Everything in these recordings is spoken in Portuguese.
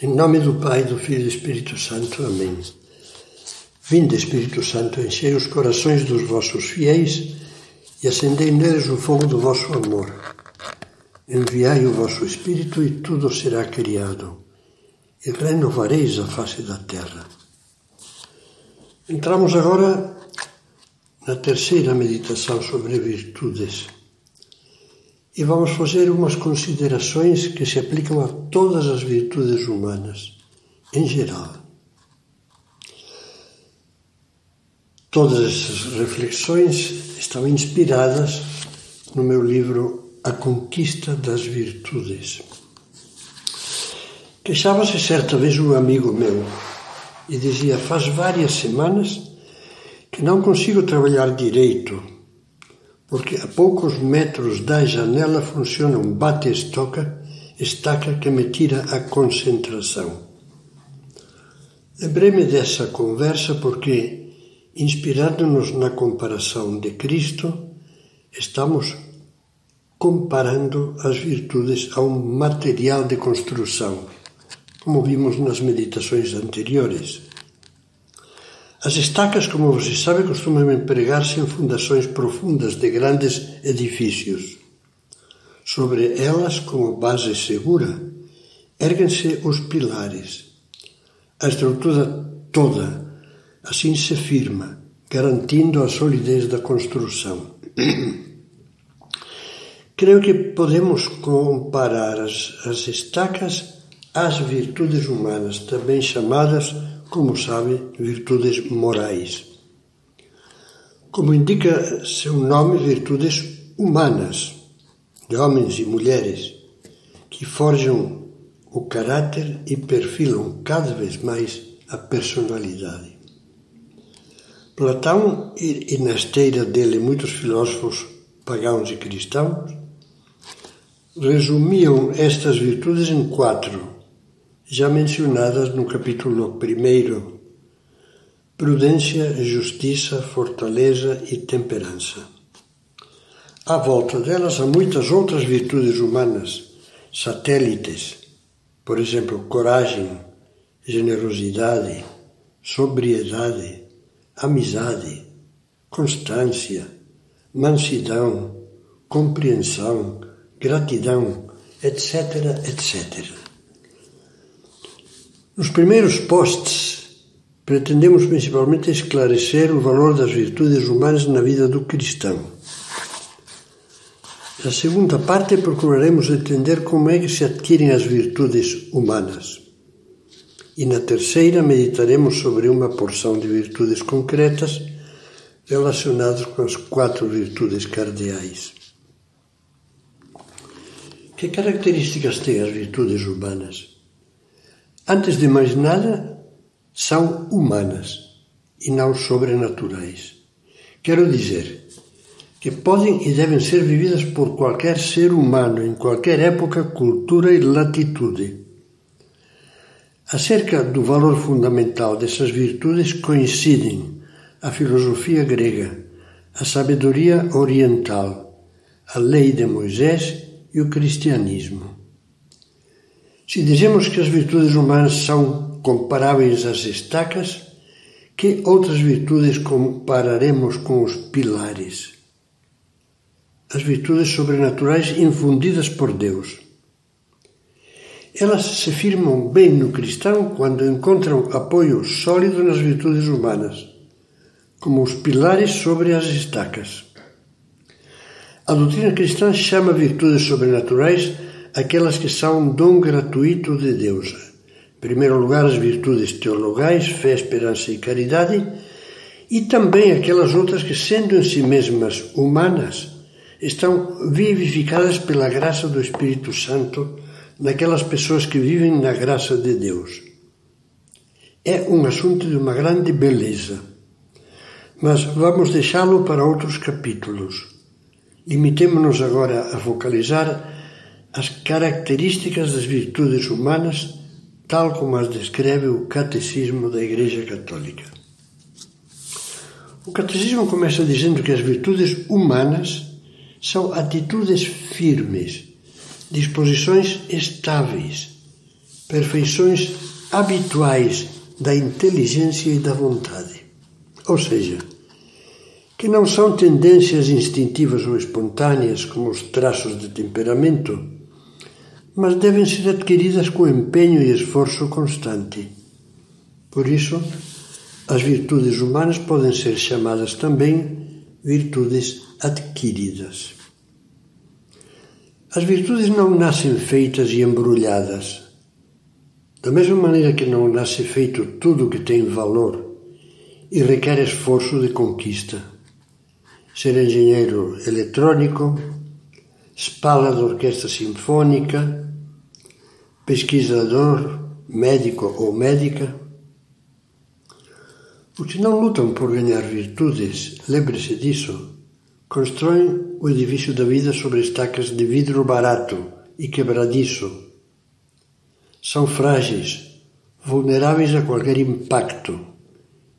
Em nome do Pai, do Filho e do Espírito Santo. Amém. Vinde, Espírito Santo, enchei os corações dos vossos fiéis e acendei neles o fogo do vosso amor. Enviai o vosso Espírito e tudo será criado, e renovareis a face da terra. Entramos agora na terceira meditação sobre virtudes e vamos fazer umas considerações que se aplicam a todas as virtudes humanas, em geral. Todas essas reflexões estão inspiradas no meu livro A Conquista das Virtudes. Queixava-se certa vez um amigo meu e dizia: Faz várias semanas que não consigo trabalhar direito porque a poucos metros da janela funciona um bate-estaca estaca que me tira a concentração. Lembrei-me dessa conversa porque, inspirando-nos na comparação de Cristo, estamos comparando as virtudes a um material de construção, como vimos nas meditações anteriores. As estacas, como você sabe, costumam empregar-se em fundações profundas de grandes edifícios. Sobre elas, como base segura, erguem-se os pilares. A estrutura toda assim se firma, garantindo a solidez da construção. Creio que podemos comparar as, as estacas às virtudes humanas, também chamadas como sabe, virtudes morais. Como indica seu nome, virtudes humanas, de homens e mulheres, que forjam o caráter e perfilam cada vez mais a personalidade. Platão, e na esteira dele muitos filósofos pagãos e cristãos, resumiam estas virtudes em quatro já mencionadas no capítulo 1, prudência, justiça, fortaleza e temperança. À volta delas há muitas outras virtudes humanas, satélites, por exemplo, coragem, generosidade, sobriedade, amizade, constância, mansidão, compreensão, gratidão, etc., etc. Nos primeiros posts, pretendemos principalmente esclarecer o valor das virtudes humanas na vida do cristão. Na segunda parte, procuraremos entender como é que se adquirem as virtudes humanas. E na terceira, meditaremos sobre uma porção de virtudes concretas relacionadas com as quatro virtudes cardeais. Que características têm as virtudes humanas? Antes de mais nada, são humanas e não sobrenaturais. Quero dizer que podem e devem ser vividas por qualquer ser humano em qualquer época, cultura e latitude. Acerca do valor fundamental dessas virtudes coincidem a filosofia grega, a sabedoria oriental, a lei de Moisés e o cristianismo. Se dizemos que as virtudes humanas são comparáveis às estacas, que outras virtudes compararemos com os pilares? As virtudes sobrenaturais infundidas por Deus. Elas se firmam bem no cristão quando encontram apoio sólido nas virtudes humanas, como os pilares sobre as estacas. A doutrina cristã chama virtudes sobrenaturais aquelas que são dom gratuito de Deus. Em primeiro lugar, as virtudes teologais, fé, esperança e caridade, e também aquelas outras que, sendo em si mesmas humanas, estão vivificadas pela graça do Espírito Santo naquelas pessoas que vivem na graça de Deus. É um assunto de uma grande beleza, mas vamos deixá-lo para outros capítulos. Limitemos-nos agora a focalizar as características das virtudes humanas, tal como as descreve o Catecismo da Igreja Católica. O Catecismo começa dizendo que as virtudes humanas são atitudes firmes, disposições estáveis, perfeições habituais da inteligência e da vontade. Ou seja, que não são tendências instintivas ou espontâneas, como os traços de temperamento, mas devem ser adquiridas com empenho e esforço constante. Por isso, as virtudes humanas podem ser chamadas também virtudes adquiridas. As virtudes não nascem feitas e embrulhadas. Da mesma maneira que não nasce feito tudo que tem valor e requer esforço de conquista. Ser engenheiro eletrônico, espala de orquestra sinfônica, pesquisador, médico ou médica. Os que não lutam por ganhar virtudes, lembre-se disso, constroem o edifício da vida sobre estacas de vidro barato e quebradiço são frágeis, vulneráveis a qualquer impacto,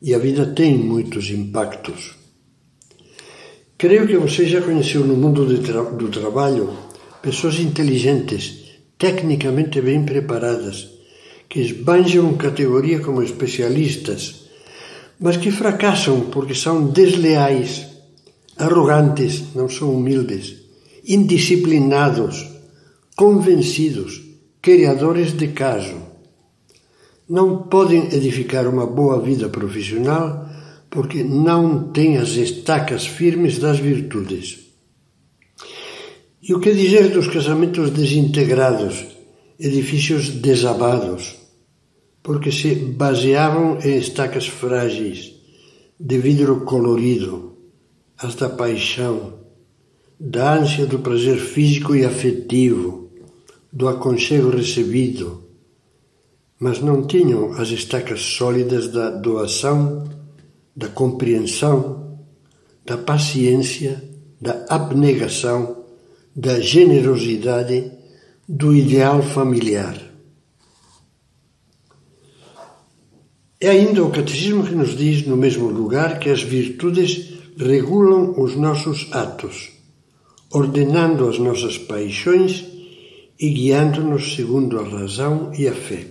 e a vida tem muitos impactos. Creio que você já conheceu no mundo tra do trabalho pessoas inteligentes, tecnicamente bem preparadas, que esbanjam categoria como especialistas, mas que fracassam porque são desleais, arrogantes, não são humildes, indisciplinados, convencidos criadores de caso. Não podem edificar uma boa vida profissional porque não têm as estacas firmes das virtudes. E o que dizer dos casamentos desintegrados, edifícios desabados, porque se baseavam em estacas frágeis, de vidro colorido, as da paixão, da ânsia do prazer físico e afetivo, do aconchego recebido, mas não tinham as estacas sólidas da doação, da compreensão, da paciência, da abnegação, da generosidade, do ideal familiar. É ainda o Catecismo que nos diz, no mesmo lugar, que as virtudes regulam os nossos atos, ordenando as nossas paixões e guiando-nos segundo a razão e a fé.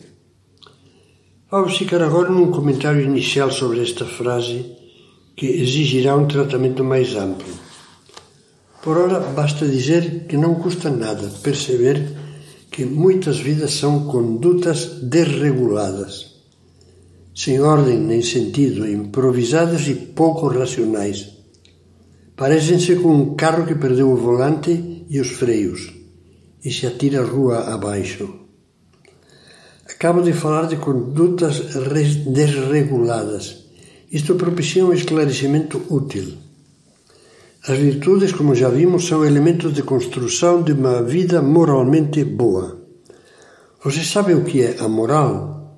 Vamos ficar agora num comentário inicial sobre esta frase que exigirá um tratamento mais amplo. Por ora, basta dizer que não custa nada perceber que muitas vidas são condutas desreguladas, sem ordem nem sentido, improvisadas e pouco racionais. Parecem-se com um carro que perdeu o volante e os freios e se atira rua abaixo. Acabo de falar de condutas desreguladas. Isto propicia um esclarecimento útil. As virtudes, como já vimos, são elementos de construção de uma vida moralmente boa. Você sabe o que é a moral?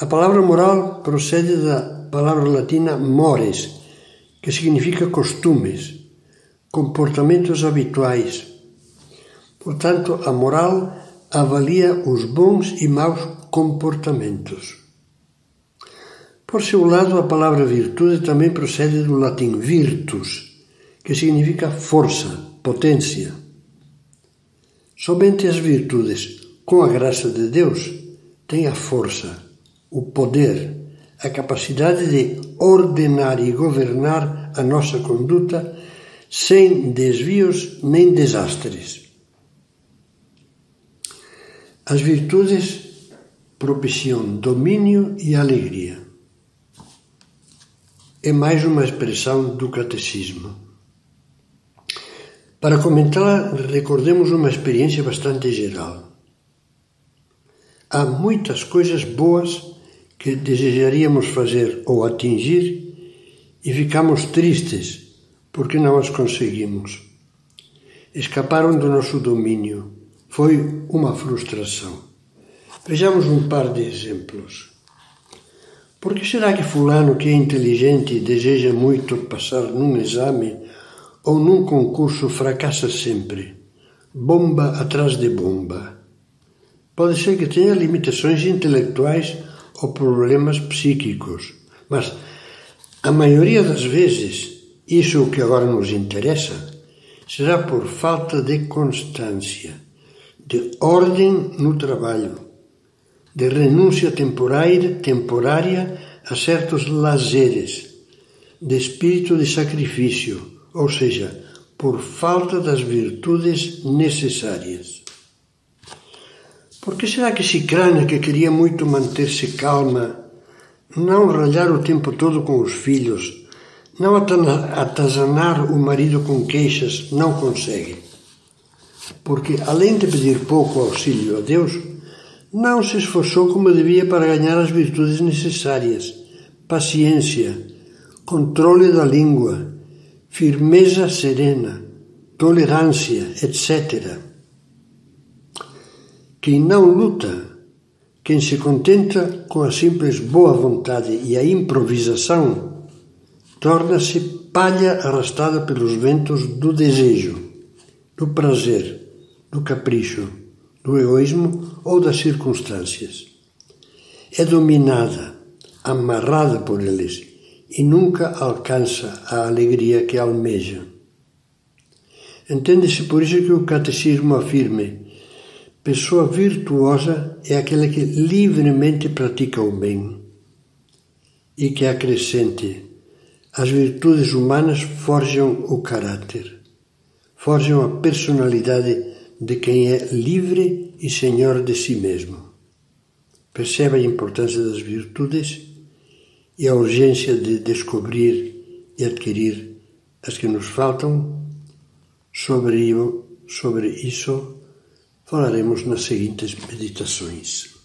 A palavra moral procede da palavra latina mores, que significa costumes, comportamentos habituais, Portanto, a moral avalia os bons e maus comportamentos. Por seu lado, a palavra virtude também procede do latim virtus, que significa força, potência. Somente as virtudes, com a graça de Deus, têm a força, o poder, a capacidade de ordenar e governar a nossa conduta sem desvios nem desastres. As virtudes propiciam domínio e alegria. É mais uma expressão do catecismo. Para comentá-la, recordemos uma experiência bastante geral. Há muitas coisas boas que desejaríamos fazer ou atingir e ficamos tristes porque não as conseguimos. Escaparam do nosso domínio foi uma frustração. Vejamos um par de exemplos. Por que será que Fulano, que é inteligente e deseja muito passar num exame ou num concurso, fracassa sempre? Bomba atrás de bomba. Pode ser que tenha limitações intelectuais ou problemas psíquicos, mas a maioria das vezes, isso que agora nos interessa, será por falta de constância de ordem no trabalho, de renúncia temporária a certos lazeres, de espírito de sacrifício, ou seja, por falta das virtudes necessárias. Por que será que Cicrana, que queria muito manter-se calma, não ralhar o tempo todo com os filhos, não atazanar o marido com queixas, não consegue? Porque, além de pedir pouco auxílio a Deus, não se esforçou como devia para ganhar as virtudes necessárias: paciência, controle da língua, firmeza serena, tolerância, etc. Quem não luta, quem se contenta com a simples boa vontade e a improvisação, torna-se palha arrastada pelos ventos do desejo, do prazer, do capricho, do egoísmo ou das circunstâncias. É dominada, amarrada por eles e nunca alcança a alegria que almeja. Entende-se por isso que o catecismo afirme: pessoa virtuosa é aquela que livremente pratica o bem e que acrescente: as virtudes humanas forjam o caráter, forjam a personalidade de quem é livre e senhor de si mesmo. Percebe a importância das virtudes e a urgência de descobrir e adquirir as que nos faltam. Sobre, sobre isso falaremos nas seguintes meditações.